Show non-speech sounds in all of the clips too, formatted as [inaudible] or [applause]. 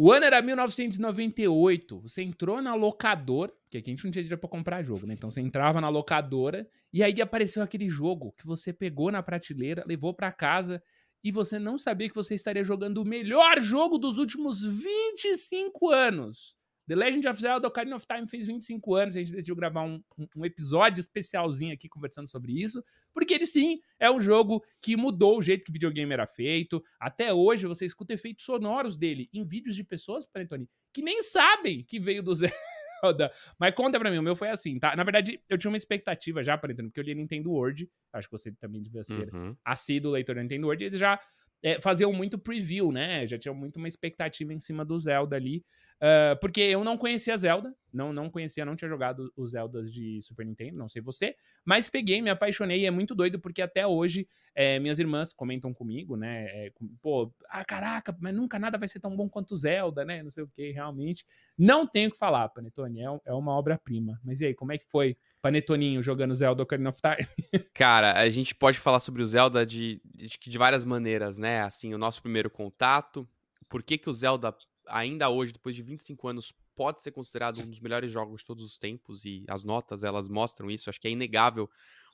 O ano era 1998. Você entrou na locadora, porque aqui a gente não tinha dinheiro pra comprar jogo, né? Então você entrava na locadora e aí apareceu aquele jogo que você pegou na prateleira, levou para casa e você não sabia que você estaria jogando o melhor jogo dos últimos 25 anos. The Legend of Zelda Ocarina of Time fez 25 anos, a gente decidiu gravar um, um, episódio especialzinho aqui conversando sobre isso, porque ele sim é um jogo que mudou o jeito que videogame era feito. Até hoje você escuta efeitos sonoros dele em vídeos de pessoas, Panetone, que nem sabem que veio do [laughs] Zelda. Mas conta pra mim, o meu foi assim, tá? Na verdade, eu tinha uma expectativa já, Panetone, porque eu li Nintendo World, acho que você também devia ser uhum. assíduo leitor da Nintendo World, e eles já é, faziam muito preview, né? Já tinha muito uma expectativa em cima do Zelda ali. Uh, porque eu não conhecia Zelda, não, não conhecia, não tinha jogado os Zeldas de Super Nintendo, não sei você, mas peguei, me apaixonei e é muito doido porque até hoje é, minhas irmãs comentam comigo, né? É, pô, ah, caraca, mas nunca nada vai ser tão bom quanto Zelda, né? Não sei o que, realmente. Não tenho o que falar, Panetone, é, é uma obra-prima. Mas e aí, como é que foi Panetoninho jogando Zelda Ocarina of Time? [laughs] Cara, a gente pode falar sobre o Zelda de, de, de várias maneiras, né? Assim, o nosso primeiro contato, por que, que o Zelda ainda hoje, depois de 25 anos, pode ser considerado um dos melhores jogos de todos os tempos e as notas elas mostram isso. Acho que é inegável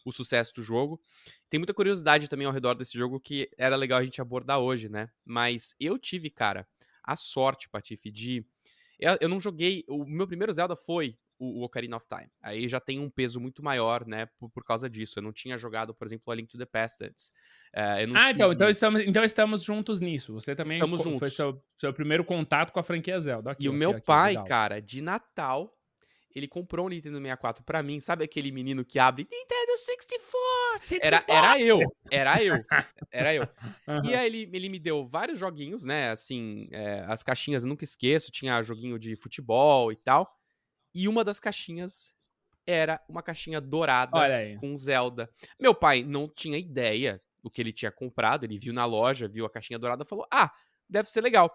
o sucesso do jogo. Tem muita curiosidade também ao redor desse jogo que era legal a gente abordar hoje, né? Mas eu tive, cara, a sorte, Patife, de. Eu, eu não joguei. O meu primeiro Zelda foi o, o Ocarina of Time. Aí já tem um peso muito maior, né, por, por causa disso. Eu não tinha jogado, por exemplo, A Link to the Past antes. Uh, ah, então, então estamos, então estamos juntos nisso. Você também estamos juntos. foi seu, seu primeiro contato com a franquia Zelda. Aqui, e o meu aqui, pai, aqui, cara, de Natal, ele comprou um Nintendo 64 pra mim. Sabe aquele menino que abre Nintendo 64? 64. Era, era eu, era eu, era eu. [laughs] Uhum. E aí ele, ele me deu vários joguinhos, né? Assim, é, as caixinhas eu nunca esqueço. Tinha joguinho de futebol e tal. E uma das caixinhas era uma caixinha dourada com Zelda. Meu pai não tinha ideia do que ele tinha comprado, ele viu na loja, viu a caixinha dourada e falou: Ah, deve ser legal.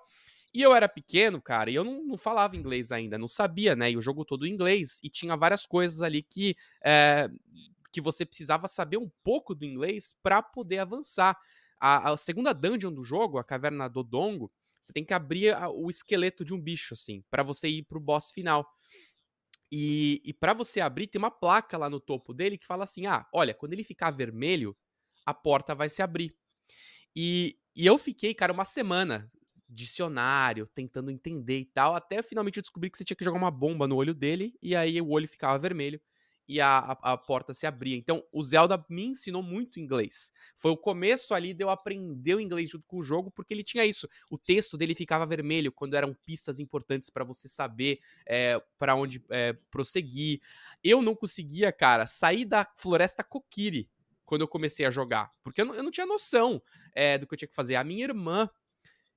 E eu era pequeno, cara, e eu não, não, falava inglês ainda, não sabia, né? E o jogo todo em inglês, e tinha várias coisas ali que, é, que você precisava saber um pouco do inglês para poder avançar. A, a, segunda dungeon do jogo, a Caverna do Dongo, você tem que abrir a, o esqueleto de um bicho, assim, para você ir pro boss final. E, e para você abrir, tem uma placa lá no topo dele que fala assim: ah, olha, quando ele ficar vermelho, a porta vai se abrir. E, e eu fiquei, cara, uma semana dicionário, tentando entender e tal, até finalmente eu descobri que você tinha que jogar uma bomba no olho dele, e aí o olho ficava vermelho e a, a, a, porta se abria. Então, o Zelda me ensinou muito inglês. Foi o começo ali de eu aprender o inglês junto com o jogo, porque ele tinha isso. O texto dele ficava vermelho quando eram pistas importantes para você saber é, eh, para onde é, prosseguir. Eu não conseguia, cara, sair da floresta Kokiri quando eu comecei a jogar, porque eu não, eu não tinha noção é, do que eu tinha que fazer. A minha irmã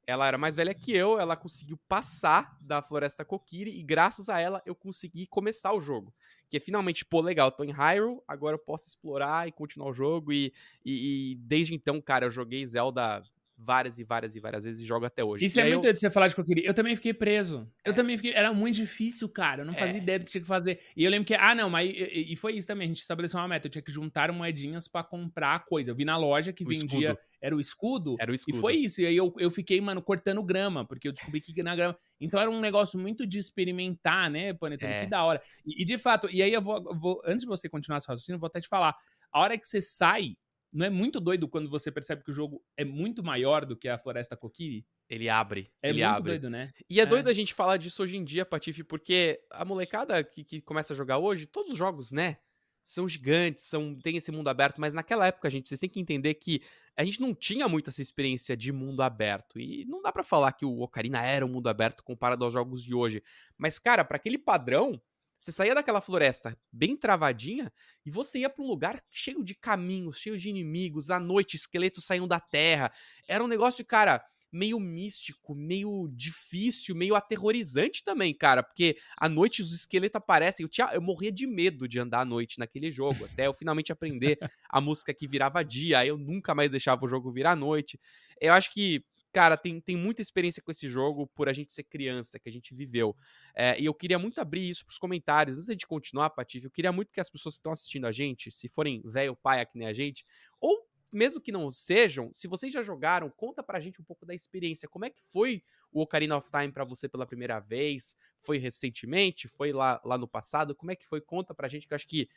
ela era mais velha que eu, ela conseguiu passar da Floresta Kokiri e graças a ela eu consegui começar o jogo. Que é finalmente, pô, legal, tô em Hyrule, agora eu posso explorar e continuar o jogo. E, e, e desde então, cara, eu joguei Zelda várias e várias e várias vezes e jogo até hoje. Isso e é muito eu... de você falar de que eu também fiquei preso. É. Eu também fiquei. Era muito difícil, cara. Eu não fazia é. ideia do que tinha que fazer. E eu lembro que. Ah, não, mas. E, e foi isso também. A gente estabeleceu uma meta. Eu tinha que juntar moedinhas para comprar coisa. Eu vi na loja que o vendia. Escudo. Era o escudo. Era o escudo. E foi isso. E aí eu, eu fiquei, mano, cortando grama. Porque eu descobri que na grama. [laughs] Então era um negócio muito de experimentar, né, Panetone? É. Que da hora. E, e, de fato, e aí eu vou, vou. Antes de você continuar seu raciocínio, eu vou até te falar. A hora que você sai não é muito doido quando você percebe que o jogo é muito maior do que a Floresta Kokiri? Ele abre. É ele muito abre. doido, né? E é, é, doido a gente falar disso hoje em dia, Patife, porque a molecada que, que começa a jogar hoje, todos os jogos, né? São gigantes, são, tem esse mundo aberto, mas naquela época, gente, vocês têm que entender que a gente não tinha muito essa experiência de mundo aberto. E não dá para falar que o Ocarina era um mundo aberto comparado aos jogos de hoje. Mas, cara, para aquele padrão, você saía daquela floresta bem travadinha e você ia para um lugar cheio de caminhos, cheio de inimigos, à noite esqueletos saíam da terra. Era um negócio, cara, meio místico, meio difícil, meio aterrorizante também, cara, porque à noite os esqueletos aparecem. Eu, tinha, eu morria de medo de andar à noite naquele jogo, até eu finalmente aprender a música que virava dia, aí eu nunca mais deixava o jogo virar noite. Eu acho que cara, tem, tem muita experiência com esse jogo por a gente ser criança, que a gente viveu. É, e eu queria muito abrir isso pros comentários. Antes de continuar, Patife, eu queria muito que as pessoas que estão assistindo a gente, se forem velho pai que nem a gente, ou mesmo que não sejam, se vocês já jogaram, conta pra gente um pouco da experiência. Como é que foi o Ocarina of Time para você pela primeira vez? Foi recentemente? Foi lá, lá no passado? Como é que foi? Conta pra gente, que eu acho que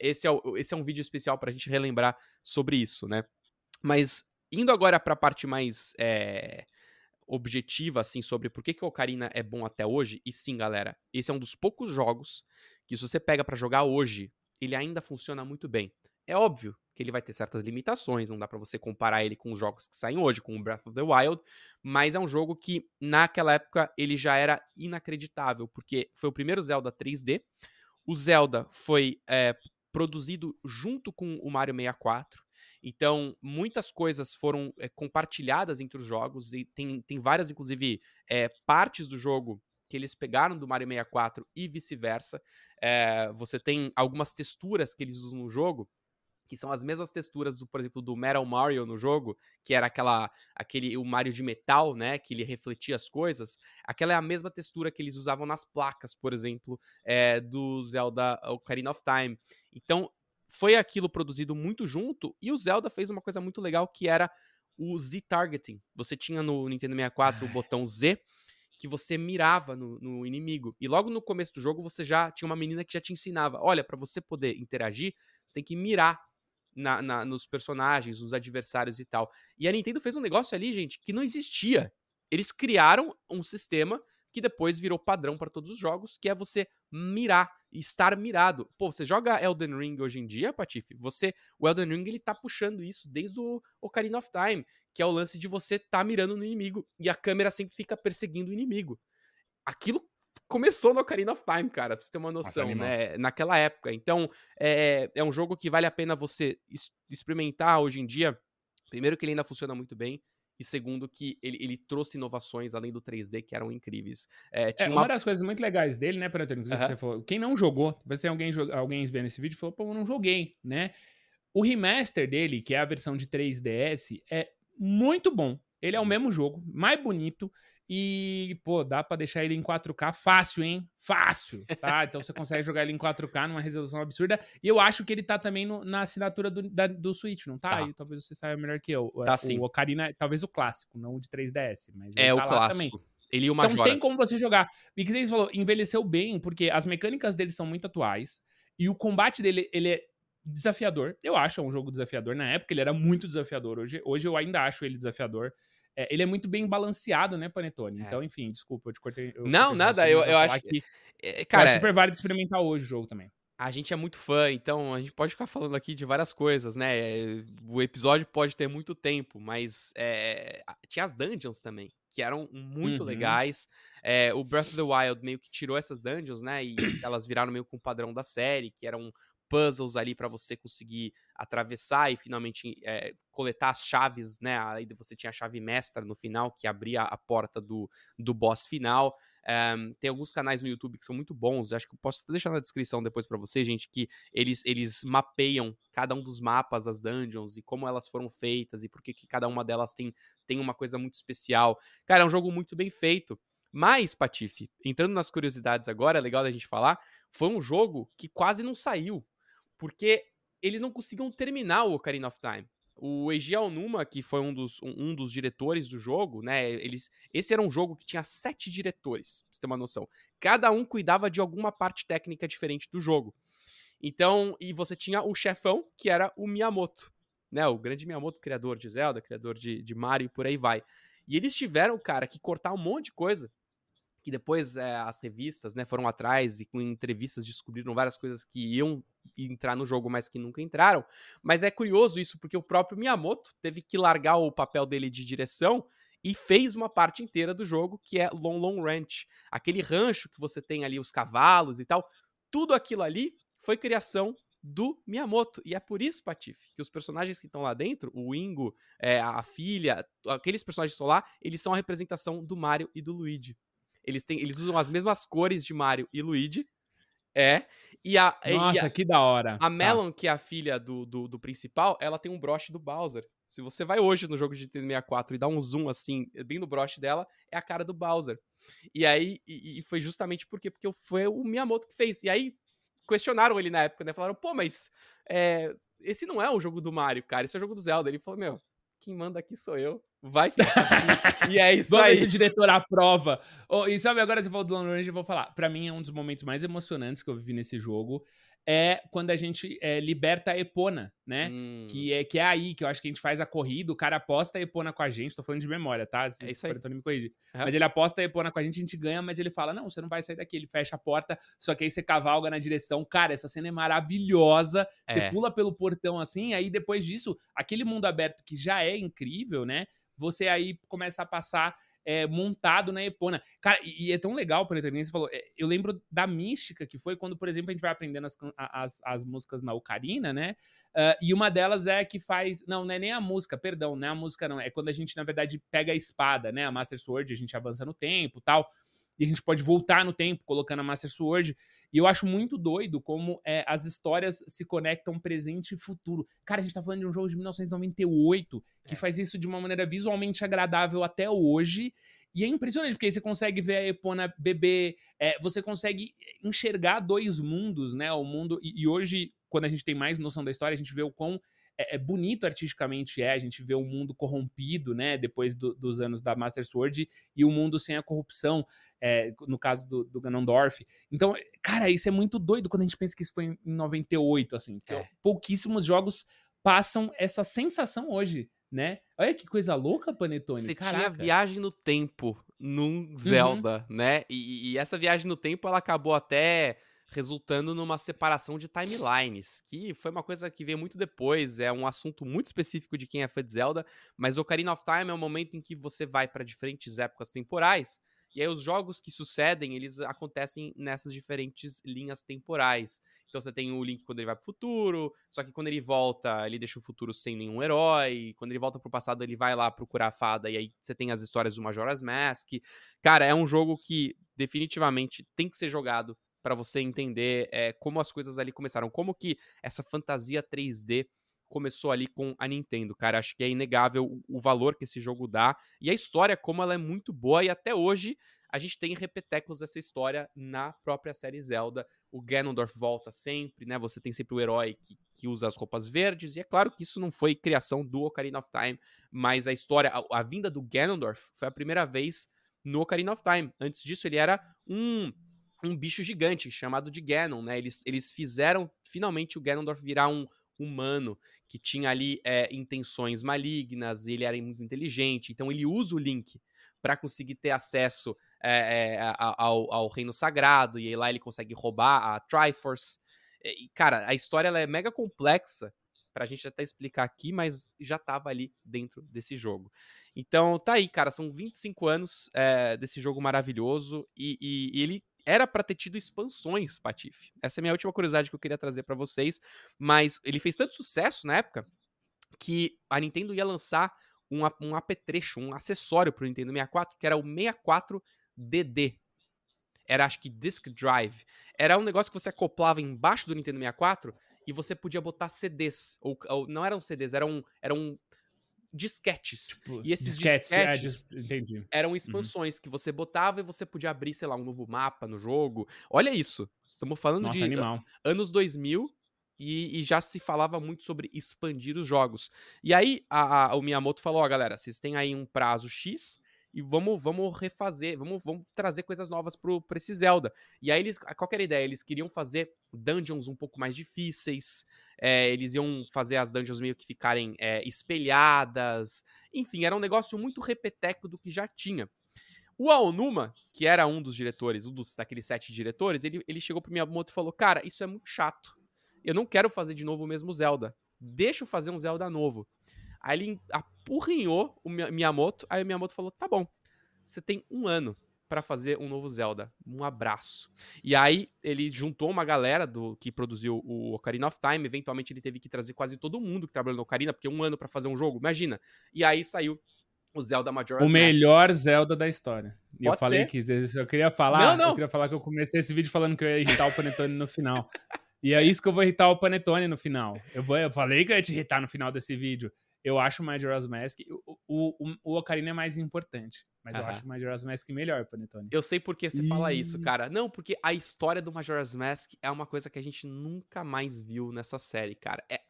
esse é, o, esse é um vídeo especial pra gente relembrar sobre isso, né? Mas indo agora pra parte mais é, objetiva, assim, sobre por que, que o Ocarina é bom até hoje, e sim, galera, esse é um dos poucos jogos que se você pega para jogar hoje, ele ainda funciona muito bem. É óbvio que ele vai ter certas limitações, não dá para você comparar ele com os jogos que saem hoje, com o Breath of the Wild, mas é um jogo que naquela época ele já era inacreditável, porque foi o primeiro Zelda 3D. O Zelda foi é, produzido junto com o Mario 64. Então, muitas coisas foram é, compartilhadas entre os jogos, e tem, tem várias, inclusive, é, partes do jogo que eles pegaram do Mario 64 e vice-versa. É, você tem algumas texturas que eles usam no jogo que são as mesmas texturas do, por exemplo, do Metal Mario no jogo, que era aquela aquele o Mario de metal, né, que ele refletia as coisas. Aquela é a mesma textura que eles usavam nas placas, por exemplo, é, do Zelda Ocarina of Time. Então, foi aquilo produzido muito junto e o Zelda fez uma coisa muito legal que era o Z targeting. Você tinha no Nintendo 64 o botão Z que você mirava no, no, inimigo. E logo no começo do jogo você já tinha uma menina que já te ensinava: olha, para você poder interagir, você tem que mirar na, na, nos personagens, nos adversários e tal. E a Nintendo fez um negócio ali, gente, que não existia. Eles criaram um sistema que depois virou padrão para todos os jogos, que é você mirar, estar mirado. Pô, você joga Elden Ring hoje em dia, Patife? Você, o Elden Ring ele tá puxando isso desde o Ocarina of Time, que é o lance de você tá mirando no inimigo e a câmera sempre fica perseguindo o inimigo. Aquilo começou no Ocarina of Time, cara, pra você ter uma noção, Nossa, né? Naquela época. Então, é, é um jogo que vale a pena você experimentar hoje em dia. Primeiro, que ele ainda funciona muito bem. E segundo, que ele, ele trouxe inovações além do 3D que eram incríveis. É, é uma... uma... das coisas muito legais dele, né, Antônio, que você falou, quem não jogou, você tem alguém, alguém vendo esse vídeo e falou, pô, eu não joguei, né? O remaster dele, que é a versão de 3DS, é muito bom. Ele é o uhum. mesmo jogo, mais bonito. E, pô, dá para deixar ele em 4K fácil, hein? Fácil, tá? [laughs] Então você consegue jogar ele em 4K numa resolução absurda. E eu acho que ele tá também no, na assinatura do, da, do Switch, não tá? tá. E talvez você saiba melhor que eu. Tá o, sim. O Ocarina, talvez o clássico, não o de 3DS. Mas é, o tá clássico. Também. Ele e o Majora's. Então tem como você jogar. E que você falou, envelheceu bem, porque as mecânicas dele são muito atuais. E o combate dele, ele é desafiador. Eu acho é um jogo desafiador. Na época ele era muito desafiador. Hoje, hoje eu ainda acho ele desafiador. É, ele é muito bem balanceado, né, Panetone? É. Então, enfim, desculpa, eu te cortei. Eu não, cortei nada, eu, eu acho que. É, cara, é super válido experimentar hoje o jogo também. A gente é muito fã, então a gente pode ficar falando aqui de várias coisas, né? O episódio pode ter muito tempo, mas é, tinha as dungeons também, que eram muito uhum. legais. É, o Breath of the Wild meio que tirou essas dungeons, né? E elas viraram meio com o padrão da série, que eram puzzles ali para você conseguir atravessar e finalmente é, coletar as chaves, né? Aí você tinha a chave mestra no final que abria a porta do, do boss final. Um, tem alguns canais no YouTube que são muito bons. Acho que eu posso deixar na descrição depois para vocês, gente, que eles, eles mapeiam cada um dos mapas das dungeons e como elas foram feitas e por que cada uma delas tem, tem uma coisa muito especial. Cara, é um jogo muito bem feito. Mas, Patife, entrando nas curiosidades agora, é legal da gente falar, foi um jogo que quase não saiu porque eles não conseguiam terminar o Ocarina of Time. O Eiji Aonuma, que foi um dos, um, um, dos diretores do jogo, né? Eles, esse era um jogo que tinha sete diretores, pra você ter uma noção. Cada um cuidava de alguma parte técnica diferente do jogo. Então, e você tinha o chefão, que era o Miyamoto, né? O grande Miyamoto, criador de Zelda, criador de, de Mario e por aí vai. E eles tiveram, cara, que cortar um monte de coisa que depois é, as revistas né, foram atrás e com entrevistas descobriram várias coisas que iam entrar no jogo, mas que nunca entraram. Mas é curioso isso, porque o próprio Miyamoto teve que largar o papel dele de direção e fez uma parte inteira do jogo, que é Long Long Ranch. Aquele rancho que você tem ali, os cavalos e tal, tudo aquilo ali foi criação do Miyamoto. E é por isso, Patife, que os personagens que estão lá dentro, o Ingo, é, a filha, aqueles personagens que estão lá, eles são a representação do Mario e do Luigi. Eles, têm, eles usam as mesmas cores de Mario e Luigi. É. E a, Nossa, e a, que da hora. A tá. Melon, tá. que é a filha do, do, do, principal, ela tem um broche do Bowser. Se você vai hoje no jogo de Nintendo 64 e dá um zoom assim, bem no broche dela, é a cara do Bowser. E aí, e, e foi justamente porque, porque foi o Miyamoto que fez. E aí, questionaram ele na época, né? Falaram, pô, mas é, esse não é o jogo do Mario, cara, esse é o jogo do Zelda. Ele falou, meu, quem manda aqui sou eu. Vai ficar assim. [laughs] e é isso Vamos aí. ver o diretor aprova. Oh, e sabe, agora você falou do Long Range, eu vou falar. Pra mim, é um dos momentos mais emocionantes que eu vivi nesse jogo é quando a gente é, liberta a Epona, né? Hum. Que, é, que é aí que eu acho que a gente faz a corrida, o cara aposta a Epona com a gente, tô falando de memória, tá? Se, é isso aí. me corrigir. Uhum. Mas ele aposta a Epona com a gente, a gente ganha, mas ele fala, não, você não vai sair daqui, ele fecha a porta, só que aí você cavalga na direção. Cara, essa cena é maravilhosa, você é. pula pelo portão assim, aí depois disso, aquele mundo aberto que já é incrível, né? Você aí começa a passar é, montado na Epona. Cara, e, é tão legal, Panetone, você falou, é, eu lembro da mística que foi quando, por exemplo, a gente vai aprendendo as, as, as músicas na Ocarina, né? Uh, e uma delas é que faz. Não, não é nem a música, perdão, não é a música, não. É quando a gente, na verdade, pega a espada, né? A Master Sword, a gente avança no tempo tal e a gente pode voltar no tempo colocando a Master Sword. E eu acho muito doido como é, as histórias se conectam presente e futuro. Cara, a gente tá falando de um jogo de 1998 que é. faz isso de uma maneira visualmente agradável até hoje. E é impressionante, porque aí você consegue ver a Epona bebê, é, você consegue enxergar dois mundos, né? O mundo. E, e hoje, quando a gente tem mais noção da história, a gente vê o quão é, é, bonito artisticamente é, a gente vê um mundo corrompido, né, depois do, dos anos da Master Sword, e o um mundo sem a corrupção, é, no caso do, do Ganondorf. Então, cara, isso é muito doido quando a gente pensa que isso foi em 98, assim, é. pouquíssimos jogos passam essa sensação hoje, né? Olha que coisa louca, Panetone. Você tinha viagem no tempo num uhum. Zelda, uhum. né? E, e, essa viagem no tempo, ela acabou até resultando numa separação de timelines, que foi uma coisa que veio muito depois, é um assunto muito específico de quem é fã de Zelda, mas Ocarina of Time é o momento em que você vai para diferentes épocas temporais, e aí os jogos que sucedem, eles acontecem nessas diferentes linhas temporais. Então você tem o Link quando ele vai pro futuro, só que quando ele volta, ele deixa o futuro sem nenhum herói. Quando ele volta pro passado, ele vai lá procurar a fada e aí você tem as histórias do Majora's Mask. Cara, é um jogo que definitivamente tem que ser jogado para você entender é, como as coisas ali começaram, como que essa fantasia 3D começou ali com a Nintendo, cara. Acho que é inegável o, valor que esse jogo dá e a história, como ela é muito boa e até hoje a gente tem repetecos dessa história na própria série Zelda. O Ganondorf volta sempre, né? Você tem sempre o herói que, que usa as roupas verdes. E é claro que isso não foi criação do Ocarina of Time, mas a história, a, a vinda do Ganondorf foi a primeira vez no Ocarina of Time. Antes disso, ele era um um bicho gigante chamado de Ganon, né? Eles, eles fizeram finalmente o Ganondorf virar um humano que tinha ali é, intenções malignas, ele era muito inteligente, então ele usa o Link para conseguir ter acesso é, é, ao, ao, reino sagrado, e lá ele consegue roubar a Triforce. E, cara, a história ela é mega complexa pra gente até explicar aqui, mas já tava ali dentro desse jogo. Então tá aí, cara, são 25 anos é, desse jogo maravilhoso e, e, e ele era para ter tido expansões, Patife. Essa é a minha última curiosidade que eu queria trazer para vocês, mas ele fez tanto sucesso na época que a Nintendo ia lançar um, um apetrecho, um acessório pro Nintendo 64, que era o 64DD. Era, acho que, Disk Drive. Era um negócio que você acoplava embaixo do Nintendo 64 e você podia botar CDs. Ou, ou não eram CDs, eram, eram disquetes. Tipo, e esses disquetes, é, disquetes é, eram uhum. expansões uhum. que você botava e você podia abrir, sei lá, um novo mapa no jogo. Olha isso. Estamos falando Nossa, de animal. anos 2000 e, e, já se falava muito sobre expandir os jogos. E aí a, a, o Miyamoto falou: ó, galera, vocês têm aí um prazo X e vamos, vamos refazer, vamos, vamos trazer coisas novas pro, pra esse Zelda. E aí eles, qual era a ideia? Eles queriam fazer dungeons um pouco mais difíceis, é, eles iam fazer as dungeons meio que ficarem é, espelhadas, enfim, era um negócio muito repeteco do que já tinha. O Aonuma, que era um dos diretores, um dos daqueles sete diretores, ele, ele chegou pro Miyamoto e falou, cara, isso é muito chato, eu não quero fazer de novo o mesmo Zelda, deixa eu fazer um Zelda novo. Aí ele apurrinhou o Miyamoto, aí o Miyamoto falou: tá bom, você tem um ano para fazer um novo Zelda. Um abraço. E aí ele juntou uma galera do que produziu o Ocarina of Time. Eventualmente ele teve que trazer quase todo mundo que trabalhou no Ocarina, porque um ano para fazer um jogo, imagina. E aí saiu o Zelda Majora's O melhor. Zelda da história. E eu falei ser? que eu queria falar, não, não. eu queria falar que eu comecei esse vídeo falando que eu ia irritar o Panetone no final. E é isso que eu vou irritar o Panetone no final. Eu, vou, eu falei que eu ia te irritar no final desse vídeo. Eu acho o Majora's Mask. O, o, o Ocarina é mais importante. Mas eu acho o Majora's Mask melhor, Panetone. Eu sei por que você e... fala isso, cara. Não, porque a história do Majora's Mask é uma coisa que a gente nunca mais viu nessa série, cara. É,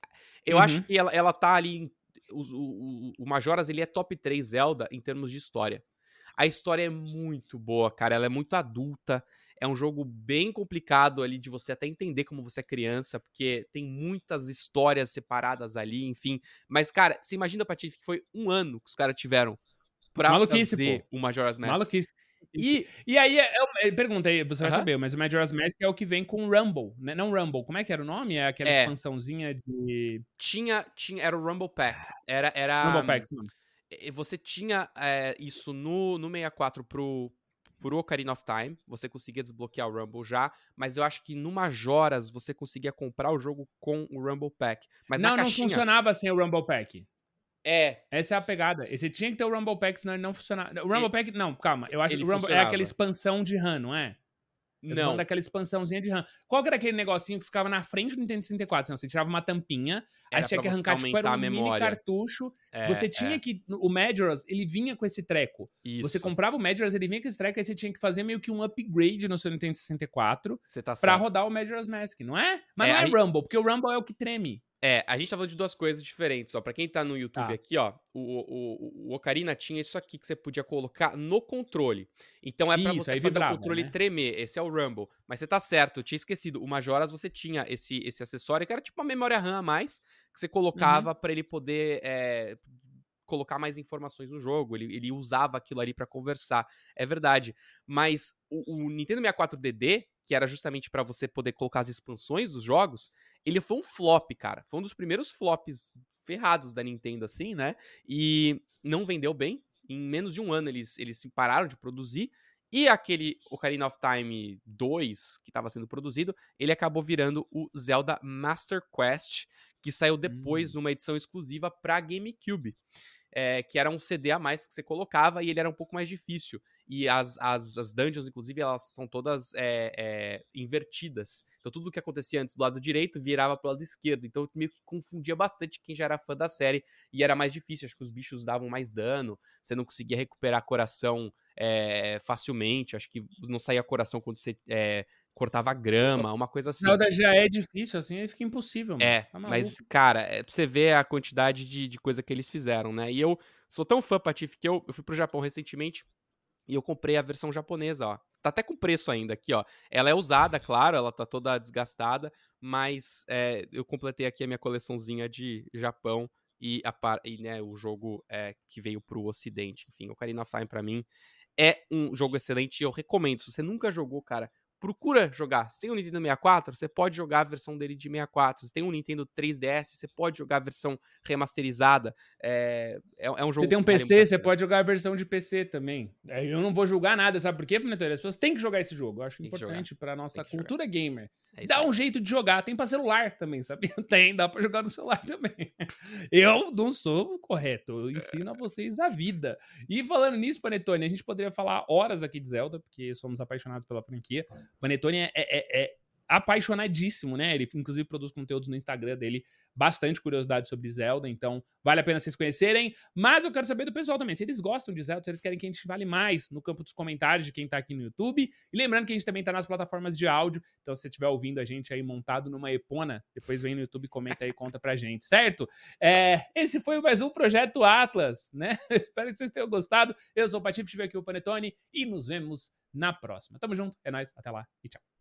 Eu uhum. acho que ela, ela tá ali. Em, o, o, o Majoras ele é top 3 Zelda em termos de história. A história é muito boa, cara. Ela é muito adulta. É um jogo bem complicado ali de você até entender como você é criança, porque tem muitas histórias separadas ali, enfim. Mas, cara, você imagina, Patife, que foi um ano que os caras tiveram pra Maluquice, fazer pô. o Majora's Mask. Maluquice. E, e aí, é, é, pergunta aí, você vai saber, mas o Majora's Mask é o que vem com o Rumble, né? Não Rumble, como é que era o nome? É aquela é. expansãozinha de... Tinha, tinha, era o Rumble Pack. Era, era... Rumble Pack, sim. Você tinha é, isso no, no 64 pro, pro Ocarina of Time, você conseguia desbloquear o Rumble já, mas eu acho que no Majoras você conseguia comprar o jogo com o Rumble Pack. Mas não, caixinha... não funcionava sem o Rumble Pack. É. Essa é a pegada. Você tinha que ter o Rumble Pack, senão ele não funcionava. O Rumble Pack, não, calma. Eu acho que o Rumble é aquela expansão de RAM, não é? Não. daquela expansãozinha de RAM. Qual que era aquele negocinho que ficava na frente do Nintendo 64? Assim, você tirava uma tampinha, era aí tinha que arrancar, tipo, era um mini cartucho. É, você tinha é. que... O Majora's, ele vinha com esse treco. Isso. Você comprava o Majora's, ele vinha com esse treco, aí você tinha que fazer meio que um upgrade no seu Nintendo 64 você tá pra rodar o Majora's Mask, não é? Mas é, não é aí... Rumble, porque o Rumble é o que treme. É, a gente tá falando de duas coisas diferentes, ó. Pra quem tá no YouTube tá. aqui, ó, o, o, o, Ocarina tinha isso aqui que você podia colocar no controle. Então é para você fazer vibrava, o controle né? tremer. Esse é o Rumble. Mas você tá certo, eu tinha esquecido. O Majoras você tinha esse, esse acessório que era tipo uma memória RAM a mais que você colocava uhum. para ele poder é, colocar mais informações no jogo. Ele, ele usava aquilo ali para conversar. É verdade. Mas o, o Nintendo 64 DD, que era justamente para você poder colocar as expansões dos jogos, ele foi um flop, cara. Foi um dos primeiros flops ferrados da Nintendo, assim, né? E não vendeu bem. Em menos de um ano eles, eles pararam de produzir. E aquele Ocarina of Time 2, que estava sendo produzido, ele acabou virando o Zelda Master Quest, que saiu depois hum. numa edição exclusiva para GameCube é, que era um CD a mais que você colocava e ele era um pouco mais difícil. E as, as, as dungeons, inclusive, elas são todas é, é, invertidas. Então tudo que acontecia antes do lado direito virava pro lado esquerdo. Então meio que confundia bastante quem já era fã da série e era mais difícil. Acho que os bichos davam mais dano, você não conseguia recuperar coração facilmente. Acho que não saía coração quando você cortava grama, uma coisa assim. Zelda já é difícil, assim, fica impossível. Mano. É, tá mas, cara, é pra você ver a quantidade de, de coisa que eles fizeram, né? E eu sou tão fã, Patife, que eu, eu fui pro Japão recentemente e eu comprei a versão japonesa, ó. Tá até com preço ainda aqui, ó. Ela é usada, claro, ela tá toda desgastada, mas é, eu completei aqui a minha coleçãozinha de Japão e, a, e né, o jogo é, que veio pro ocidente. Enfim, o Ocarina of Time pra mim é um jogo excelente e eu recomendo. Se você nunca jogou, cara, procura jogar. Se tem um Nintendo 64, você pode jogar a versão dele de 64. Se tem um Nintendo 3DS, você pode jogar a versão remasterizada. É, é, é um jogo. Você tem um PC, você pode jogar a versão de PC também. É, eu não vou julgar nada, sabe por quê, Planetary? As pessoas têm que jogar esse jogo. Eu acho tem importante para nossa cultura gamer. É dá um jeito de jogar. Tem para celular também, sabe? [laughs] Tem, dá para jogar no celular também. Eu não sou correto. Eu ensino a vocês a vida. E falando nisso, Panetone, a gente poderia falar horas aqui de Zelda, porque somos apaixonados pela franquia. Panetone é, é, é apaixonadíssimo, né? Ele inclusive produz conteúdos no Instagram dele, bastante curiosidade sobre Zelda, então vale a pena vocês conhecerem. Mas eu quero saber do pessoal também, se eles gostam de Zelda, se eles querem que a gente fale mais no campo dos comentários de quem tá aqui no YouTube. E lembrando que a gente também tá nas plataformas de áudio, então se você estiver ouvindo a gente aí montado numa Epona, depois vem no YouTube, comenta aí e conta pra gente, certo? É, esse foi mais um Projeto Atlas, né? [laughs] Espero que vocês tenham gostado. Eu sou o Patife, estive aqui o Panetone e nos vemos na próxima. Tamo junto, é nóis, até lá e tchau.